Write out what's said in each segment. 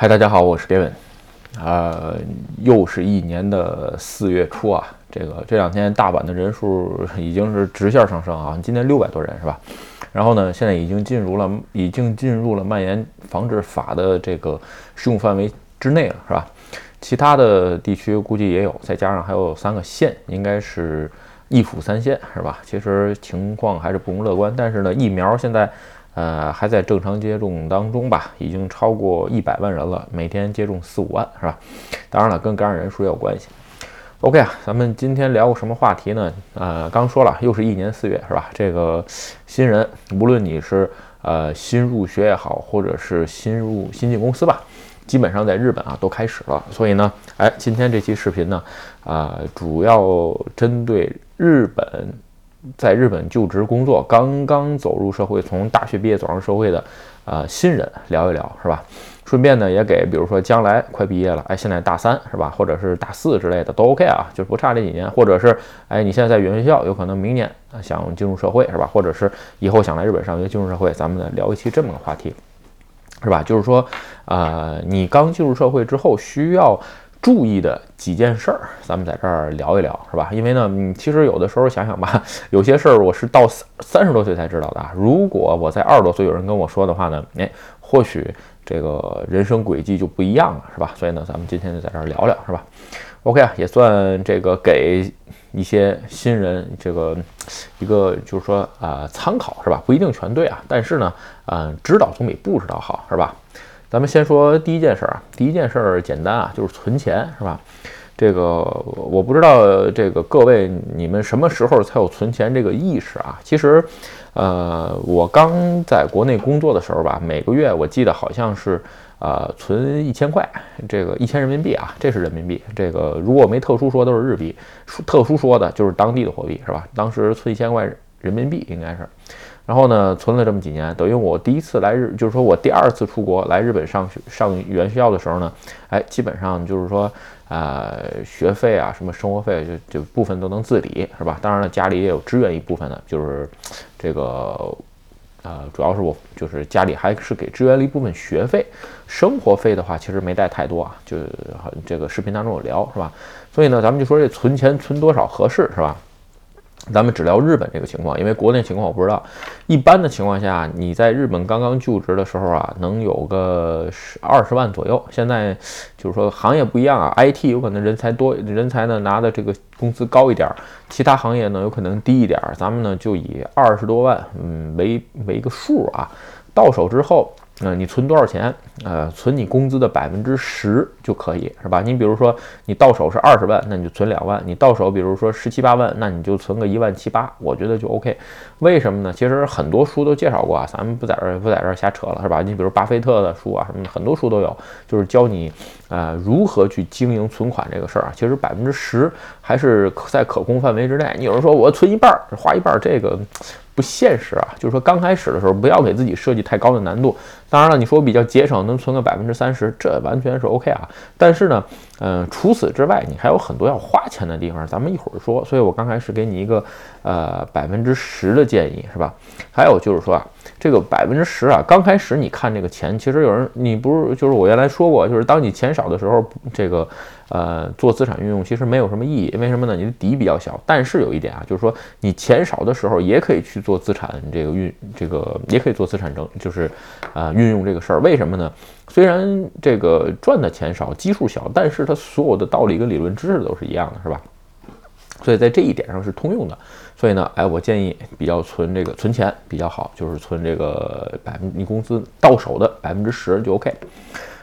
嗨，大家好，我是 Gavin。呃，又是一年的四月初啊，这个这两天大阪的人数已经是直线上升啊，今天六百多人是吧？然后呢，现在已经进入了，已经进入了蔓延防治法的这个适用范围之内了，是吧？其他的地区估计也有，再加上还有三个县，应该是一府三县，是吧？其实情况还是不容乐观，但是呢，疫苗现在。呃，还在正常接种当中吧，已经超过一百万人了，每天接种四五万，是吧？当然了，跟感染人数也有关系。OK 啊，咱们今天聊个什么话题呢？呃，刚说了，又是一年四月，是吧？这个新人，无论你是呃新入学也好，或者是新入新进公司吧，基本上在日本啊都开始了。所以呢，哎，今天这期视频呢，啊，主要针对日本。在日本就职工作，刚刚走入社会，从大学毕业走上社会的，呃，新人聊一聊，是吧？顺便呢，也给比如说将来快毕业了，哎，现在大三是吧，或者是大四之类的都 OK 啊，就是不差这几年，或者是哎，你现在在语言学校，有可能明年想进入社会是吧？或者是以后想来日本上学进入社会，咱们呢聊一期这么个话题，是吧？就是说，呃，你刚进入社会之后需要。注意的几件事儿，咱们在这儿聊一聊，是吧？因为呢，嗯，其实有的时候想想吧，有些事儿我是到三三十多岁才知道的啊。如果我在二十多岁有人跟我说的话呢，哎，或许这个人生轨迹就不一样了，是吧？所以呢，咱们今天就在这儿聊聊，是吧？OK 啊，也算这个给一些新人这个一个就是说啊参考，是吧？不一定全对啊，但是呢，嗯，知道总比不知道好，是吧？咱们先说第一件事儿啊，第一件事儿简单啊，就是存钱，是吧？这个我不知道，这个各位你们什么时候才有存钱这个意识啊？其实，呃，我刚在国内工作的时候吧，每个月我记得好像是呃存一千块，这个一千人民币啊，这是人民币。这个如果没特殊说都是日币，特殊说的就是当地的货币，是吧？当时存一千块人民币应该是。然后呢，存了这么几年，等于我第一次来日，就是说我第二次出国来日本上学上语言学校的时候呢，哎，基本上就是说，呃，学费啊，什么生活费，就就部分都能自理，是吧？当然了，家里也有支援一部分的，就是这个，呃，主要是我就是家里还是给支援了一部分学费，生活费的话其实没带太多啊，就这个视频当中有聊，是吧？所以呢，咱们就说这存钱存多少合适，是吧？咱们只聊日本这个情况，因为国内情况我不知道。一般的情况下，你在日本刚刚就职的时候啊，能有个十二十万左右。现在就是说行业不一样啊，IT 有可能人才多，人才呢拿的这个工资高一点，其他行业呢有可能低一点。咱们呢就以二十多万，嗯为为一个数啊，到手之后。嗯，你存多少钱？呃，存你工资的百分之十就可以，是吧？你比如说你到手是二十万，那你就存两万；你到手比如说十七八万，那你就存个一万七八，我觉得就 OK。为什么呢？其实很多书都介绍过啊，咱们不在这儿不在这儿瞎扯了，是吧？你比如巴菲特的书啊什么的，很多书都有，就是教你呃如何去经营存款这个事儿啊。其实百分之十还是在可控范围之内。你有人说我存一半儿，花一半儿，这个。不现实啊，就是说刚开始的时候不要给自己设计太高的难度。当然了，你说我比较节省，能存个百分之三十，这完全是 OK 啊。但是呢，嗯，除此之外，你还有很多要花钱的地方，咱们一会儿说。所以我刚开始给你一个呃百分之十的建议，是吧？还有就是说啊。这个百分之十啊，刚开始你看这个钱，其实有人你不是就是我原来说过，就是当你钱少的时候，这个呃做资产运用其实没有什么意义。为什么呢？你的底比较小。但是有一点啊，就是说你钱少的时候也可以去做资产这个运，这个也可以做资产整，就是啊运用这个事儿。为什么呢？虽然这个赚的钱少，基数小，但是它所有的道理跟理论知识都是一样的，是吧？所以在这一点上是通用的，所以呢，哎，我建议比较存这个存钱比较好，就是存这个百分你工资到手的百分之十就 OK。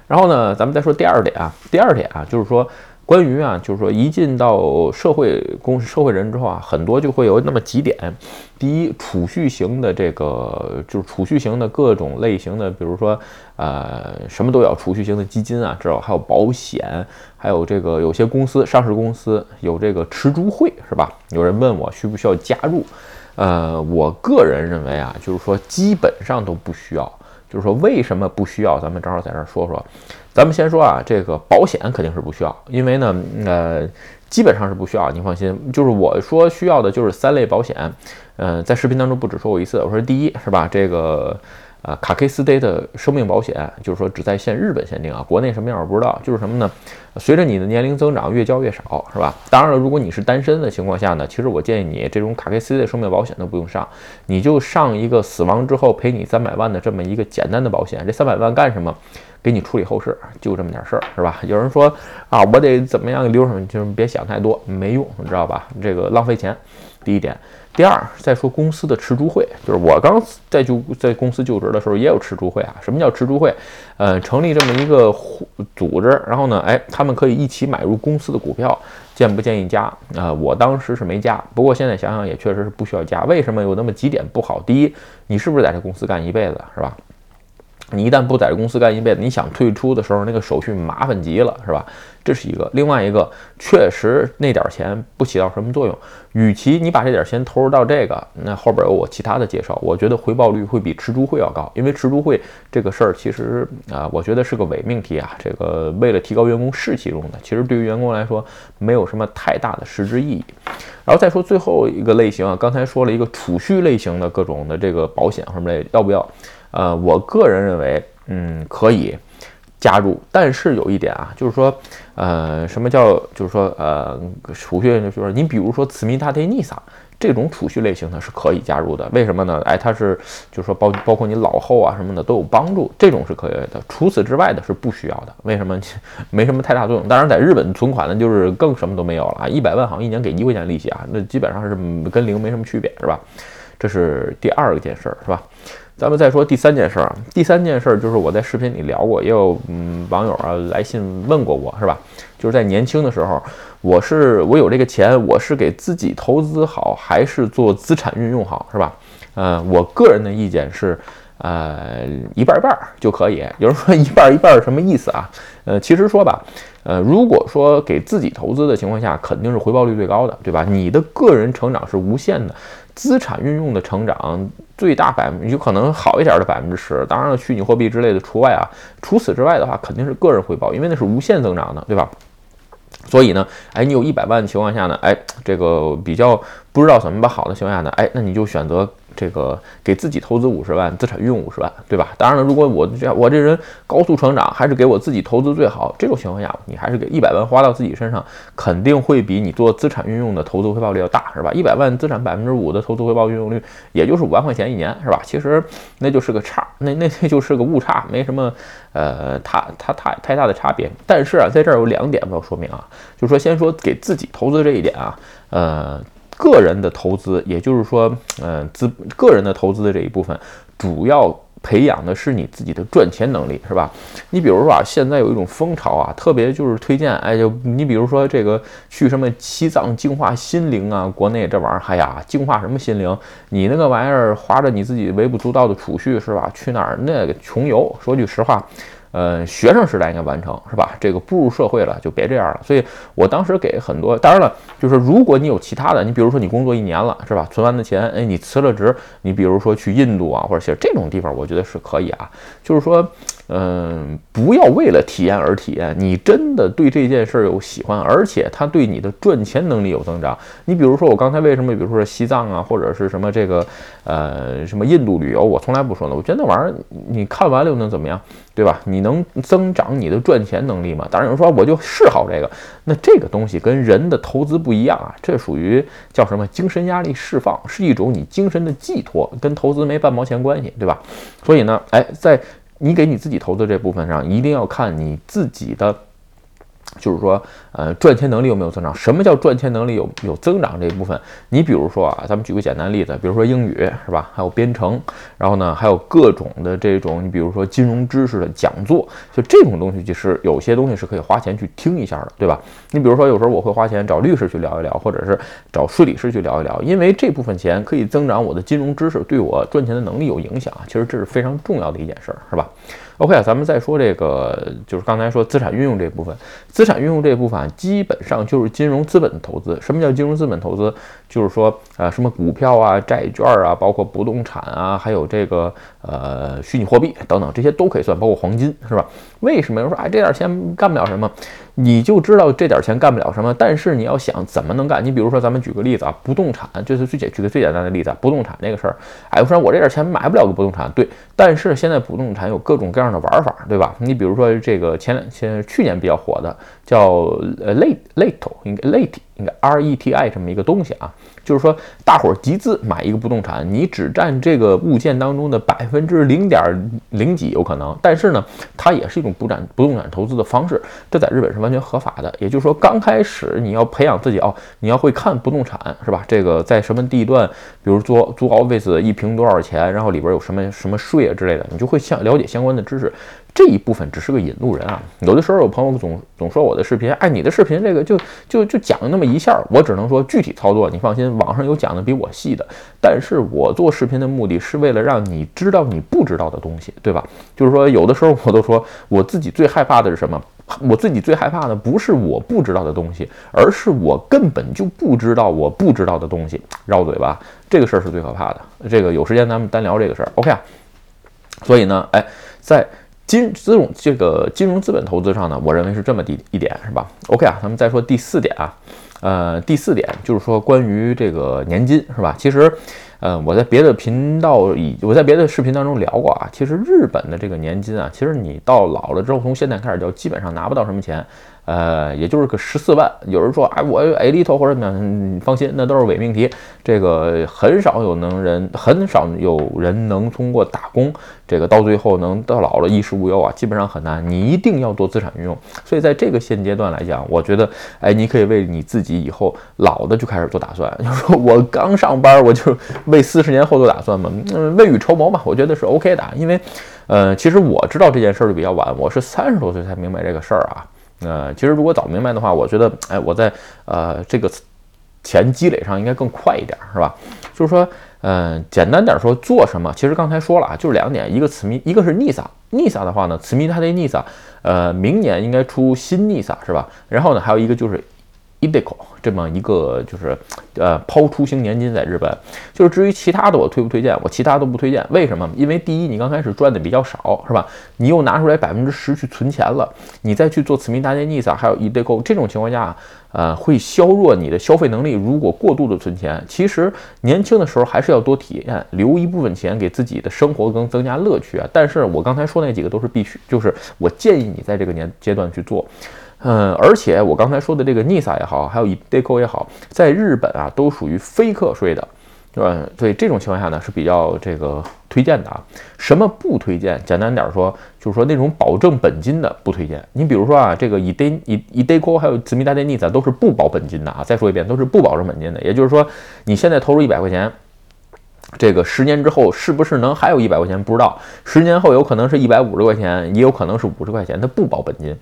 然后呢，咱们再说第二点啊，第二点啊，就是说。关于啊，就是说一进到社会公社会人之后啊，很多就会有那么几点。第一，储蓄型的这个就是储蓄型的各种类型的，比如说呃什么都要储蓄型的基金啊，知道还有保险，还有这个有些公司上市公司有这个持株会是吧？有人问我需不需要加入？呃，我个人认为啊，就是说基本上都不需要。就是说为什么不需要？咱们正好在这儿说说。咱们先说啊，这个保险肯定是不需要，因为呢，呃，基本上是不需要，您放心。就是我说需要的就是三类保险，嗯，在视频当中不止说过一次。我说第一是吧，这个呃，卡 K 斯 day 的生命保险，就是说只在限日本限定啊，国内什么样我不知道。就是什么呢？随着你的年龄增长，越交越少，是吧？当然了，如果你是单身的情况下呢，其实我建议你这种卡 K 斯 day 生命保险都不用上，你就上一个死亡之后赔你三百万的这么一个简单的保险。这三百万干什么？给你处理后事，就这么点事儿，是吧？有人说啊，我得怎么样留什么？就是别想太多，没用，你知道吧？这个浪费钱。第一点。第二，再说公司的持株会，就是我刚在就在公司就职的时候也有持株会啊。什么叫持株会？呃，成立这么一个组织，然后呢，哎，他们可以一起买入公司的股票，建不建议加？啊，我当时是没加，不过现在想想也确实是不需要加。为什么有那么几点不好？第一，你是不是在这公司干一辈子，是吧？你一旦不在这公司干一辈子，你想退出的时候，那个手续麻烦极了，是吧？这是一个。另外一个，确实那点钱不起到什么作用。与其你把这点钱投入到这个，那后边有我其他的介绍，我觉得回报率会比持株会要高。因为持株会这个事儿，其实啊，我觉得是个伪命题啊。这个为了提高员工士气用的，其实对于员工来说没有什么太大的实质意义。然后再说最后一个类型啊，刚才说了一个储蓄类型的各种的这个保险什么类，要不要？呃，我个人认为，嗯，可以加入，但是有一点啊，就是说，呃，什么叫，就是说，呃，储蓄就是说，你比如说慈密达泰尼萨这种储蓄类型的是可以加入的，为什么呢？哎，它是，就是说包包括你老后啊什么的都有帮助，这种是可以的。除此之外的是不需要的，为什么？没什么太大作用。当然，在日本存款呢，就是更什么都没有了啊，一百万好像一年给一块钱利息啊，那基本上是跟零没什么区别，是吧？这是第二个件事儿，是吧？咱们再说第三件事儿啊，第三件事儿就是我在视频里聊过，也有嗯网友啊来信问过我，是吧？就是在年轻的时候，我是我有这个钱，我是给自己投资好，还是做资产运用好，是吧？呃，我个人的意见是，呃，一半一半儿就可以。有人说一半一半什么意思啊？呃，其实说吧，呃，如果说给自己投资的情况下，肯定是回报率最高的，对吧？你的个人成长是无限的。资产运用的成长最大百分有可能好一点的百分之十，当然了，虚拟货币之类的除外啊。除此之外的话，肯定是个人回报，因为那是无限增长的，对吧？所以呢，哎，你有一百万的情况下呢，哎，这个比较不知道怎么把好的情况下呢，哎，那你就选择。这个给自己投资五十万，资产运用五十万，对吧？当然了，如果我这我这人高速成长，还是给我自己投资最好。这种情况下，你还是给一百万花到自己身上，肯定会比你做资产运用的投资回报率要大，是吧？一百万资产百分之五的投资回报运用率，也就是五万块钱一年，是吧？其实那就是个差，那那那就是个误差，没什么呃，它它太太大的差别。但是啊，在这儿有两点我要说明啊，就是说先说给自己投资这一点啊，呃。个人的投资，也就是说，嗯，资个人的投资的这一部分，主要培养的是你自己的赚钱能力，是吧？你比如说啊，现在有一种风潮啊，特别就是推荐，哎，就你比如说这个去什么西藏净化心灵啊，国内这玩意儿，哎呀，净化什么心灵？你那个玩意儿花着你自己微不足道的储蓄，是吧？去哪儿那个穷游？说句实话。呃，学生时代应该完成是吧？这个步入社会了就别这样了。所以我当时给很多，当然了，就是如果你有其他的，你比如说你工作一年了是吧？存完的钱，哎，你辞了职，你比如说去印度啊，或者写这种地方，我觉得是可以啊。就是说。嗯，不要为了体验而体验。你真的对这件事儿有喜欢，而且它对你的赚钱能力有增长。你比如说，我刚才为什么，比如说西藏啊，或者是什么这个，呃，什么印度旅游，我从来不说的。我觉得那玩意儿，你看完了又能怎么样，对吧？你能增长你的赚钱能力吗？当然有人说，我就嗜好这个。那这个东西跟人的投资不一样啊，这属于叫什么？精神压力释放，是一种你精神的寄托，跟投资没半毛钱关系，对吧？所以呢，哎，在。你给你自己投资这部分上，一定要看你自己的。就是说，呃，赚钱能力有没有增长？什么叫赚钱能力有有增长这一部分？你比如说啊，咱们举个简单例子，比如说英语是吧？还有编程，然后呢，还有各种的这种，你比如说金融知识的讲座，就这种东西，就是有些东西是可以花钱去听一下的，对吧？你比如说，有时候我会花钱找律师去聊一聊，或者是找税理师去聊一聊，因为这部分钱可以增长我的金融知识，对我赚钱的能力有影响啊。其实这是非常重要的一件事儿，是吧？OK 啊，咱们再说这个，就是刚才说资产运用这部分，资产运用这部分基本上就是金融资本的投资。什么叫金融资本投资？就是说，呃，什么股票啊、债券啊，包括不动产啊，还有这个呃虚拟货币等等，这些都可以算，包括黄金，是吧？为什么有人说哎这点钱干不了什么？你就知道这点钱干不了什么，但是你要想怎么能干？你比如说，咱们举个例子啊，不动产就是最简举个最简单的例子啊，不动产这个事儿，哎，我说我这点钱买不了个不动产，对，但是现在不动产有各种各样的玩法，对吧？你比如说这个前两前去年比较火的叫呃 late late 应该 late 应该 R E T I 这么一个东西啊。就是说，大伙儿集资买一个不动产，你只占这个物件当中的百分之零点零几有可能，但是呢，它也是一种不展不动产投资的方式，这在日本是完全合法的。也就是说，刚开始你要培养自己哦，你要会看不动产是吧？这个在什么地段，比如租租 office 一平多少钱，然后里边有什么什么税啊之类的，你就会相了解相关的知识。这一部分只是个引路人啊，有的时候有朋友总总说我的视频，哎，你的视频这个就就就讲那么一下，我只能说具体操作你放心，网上有讲的比我细的。但是我做视频的目的是为了让你知道你不知道的东西，对吧？就是说有的时候我都说我自己最害怕的是什么？我自己最害怕的不是我不知道的东西，而是我根本就不知道我不知道的东西。绕嘴吧，这个事儿是最可怕的。这个有时间咱们单聊这个事儿，OK 啊？所以呢，哎，在。金这种这个金融资本投资上呢，我认为是这么一一点，是吧？OK 啊，咱们再说第四点啊，呃，第四点就是说关于这个年金，是吧？其实，呃，我在别的频道以我在别的视频当中聊过啊，其实日本的这个年金啊，其实你到老了之后，从现在开始就基本上拿不到什么钱。呃，也就是个十四万。有人说，哎，我 A 里头或者怎么样，放心，那都是伪命题。这个很少有能人，很少有人能通过打工，这个到最后能到老了衣食无忧啊，基本上很难。你一定要做资产运用。所以在这个现阶段来讲，我觉得，哎，你可以为你自己以后老的就开始做打算。就是说我刚上班，我就为四十年后做打算嘛，嗯，未雨绸缪嘛，我觉得是 OK 的。因为，呃，其实我知道这件事儿就比较晚，我是三十多岁才明白这个事儿啊。呃，其实如果早明白的话，我觉得，哎，我在呃这个钱积累上应该更快一点，是吧？就是说，嗯，简单点说，做什么？其实刚才说了啊，就是两点，一个慈密，一个是 NISA，NISA 的话呢，慈密它的 NISA，呃，明年应该出新 NISA 是吧？然后呢，还有一个就是 IDECO。这么一个就是，呃，抛出型年金在日本，就是至于其他的我推不推荐，我其他都不推荐。为什么？因为第一，你刚开始赚的比较少，是吧？你又拿出来百分之十去存钱了，你再去做慈民大年 NISA，还有 eDeCo，这种情况下，呃，会削弱你的消费能力。如果过度的存钱，其实年轻的时候还是要多体验，留一部分钱给自己的生活更增加乐趣啊。但是我刚才说那几个都是必须，就是我建议你在这个年阶段去做。嗯，而且我刚才说的这个 NISA 也好，还有 eDeCo 也好，在日本啊都属于非课税的，对吧？所以这种情况下呢是比较这个推荐的啊。什么不推荐？简单点说，就是说那种保证本金的不推荐。你比如说啊，这个 eD eDeCo 还有子密大电 NISA 都是不保本金的啊。再说一遍，都是不保证本金的。也就是说，你现在投入一百块钱。这个十年之后是不是能还有一百块钱？不知道。十年后有可能是一百五十块钱，也有可能是五十块钱。它不保本金，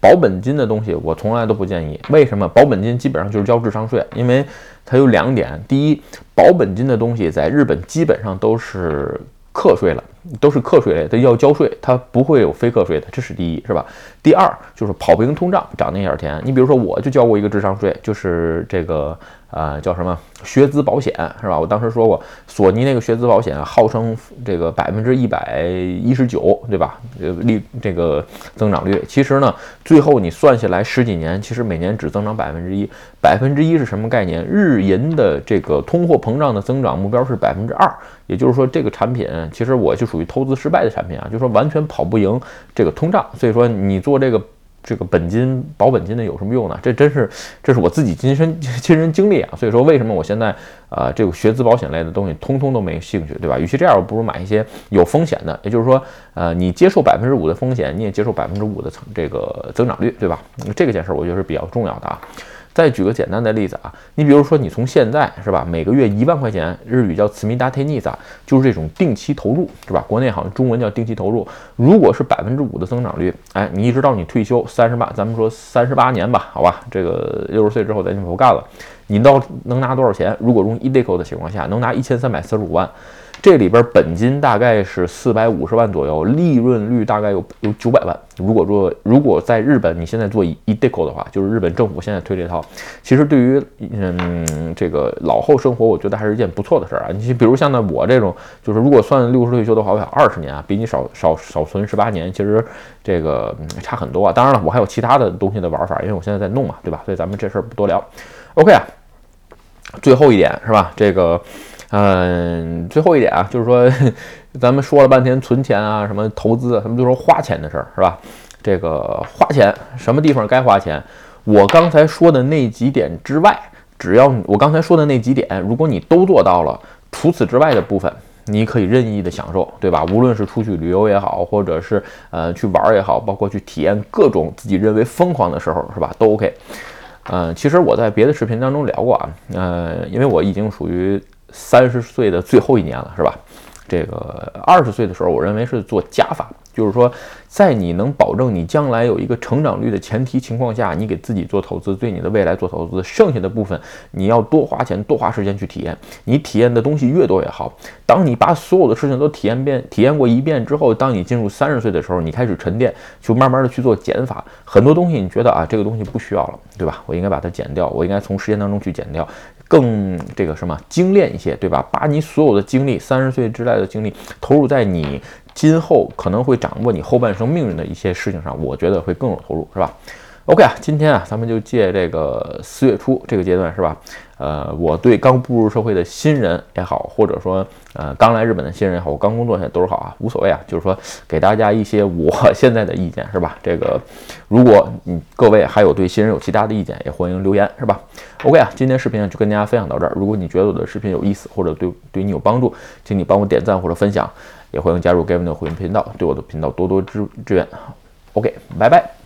保本金的东西我从来都不建议。为什么？保本金基本上就是交智商税，因为它有两点：第一，保本金的东西在日本基本上都是。课税了，都是课税类，它要交税，它不会有非课税的，这是第一，是吧？第二就是跑不赢通胀，涨那点钱。你比如说，我就交过一个智商税，就是这个啊，叫什么学资保险，是吧？我当时说过，索尼那个学资保险号称这个百分之一百一十九，对吧？呃，利这个增长率，其实呢，最后你算下来十几年，其实每年只增长百分之一。百分之一是什么概念？日银的这个通货膨胀的增长目标是百分之二。也就是说，这个产品其实我就属于投资失败的产品啊，就说完全跑不赢这个通胀。所以说你做这个这个本金保本金的有什么用呢？这真是这是我自己亲身亲身经历啊。所以说为什么我现在啊这个学资保险类的东西通通都没兴趣，对吧？与其这样，我不如买一些有风险的。也就是说，呃，你接受百分之五的风险，你也接受百分之五的这个增长率，对吧？这个件事我觉得是比较重要的啊。再举个简单的例子啊，你比如说你从现在是吧，每个月一万块钱，日语叫慈密达贴尼萨，就是这种定期投入是吧？国内好像中文叫定期投入。如果是百分之五的增长率，哎，你一直到你退休三十八，咱们说三十八年吧，好吧，这个六十岁之后咱就不干了。你到能拿多少钱？如果用 eDeco 的情况下，能拿一千三百四十五万。这里边本金大概是四百五十万左右，利润率大概有有九百万。如果说如果在日本你现在做 eDeco 的话，就是日本政府现在推这套，其实对于嗯这个老后生活，我觉得还是一件不错的事儿啊。你比如像呢我这种，就是如果算六十退休的话，我想二十年啊，比你少少少存十八年，其实这个差很多啊。当然了，我还有其他的东西的玩法，因为我现在在弄嘛，对吧？所以咱们这事儿不多聊。OK 啊，最后一点是吧？这个。嗯，最后一点啊，就是说，咱们说了半天存钱啊，什么投资，他们都说花钱的事儿，是吧？这个花钱，什么地方该花钱？我刚才说的那几点之外，只要我刚才说的那几点，如果你都做到了，除此之外的部分，你可以任意的享受，对吧？无论是出去旅游也好，或者是呃去玩儿也好，包括去体验各种自己认为疯狂的时候，是吧？都 OK。嗯，其实我在别的视频当中聊过啊，呃，因为我已经属于。三十岁的最后一年了，是吧？这个二十岁的时候，我认为是做加法，就是说，在你能保证你将来有一个成长率的前提情况下，你给自己做投资，对你的未来做投资，剩下的部分你要多花钱、多花时间去体验。你体验的东西越多越好。当你把所有的事情都体验遍、体验过一遍之后，当你进入三十岁的时候，你开始沉淀，就慢慢的去做减法。很多东西你觉得啊，这个东西不需要了，对吧？我应该把它减掉，我应该从时间当中去减掉。更这个什么精炼一些，对吧？把你所有的精力，三十岁之内的精力投入在你今后可能会掌握你后半生命运的一些事情上，我觉得会更有投入，是吧？OK 啊，今天啊，咱们就借这个四月初这个阶段，是吧？呃，我对刚步入社会的新人也好，或者说呃刚来日本的新人也好，我刚工作现在都是好啊，无所谓啊，就是说给大家一些 我现在的意见，是吧？这个如果你各位还有对新人有其他的意见，也欢迎留言，是吧？OK 啊，今天视频就跟大家分享到这儿。如果你觉得我的视频有意思，或者对对你有帮助，请你帮我点赞或者分享，也欢迎加入 Gavin 的会员频道，对我的频道多多支支援。OK，拜拜。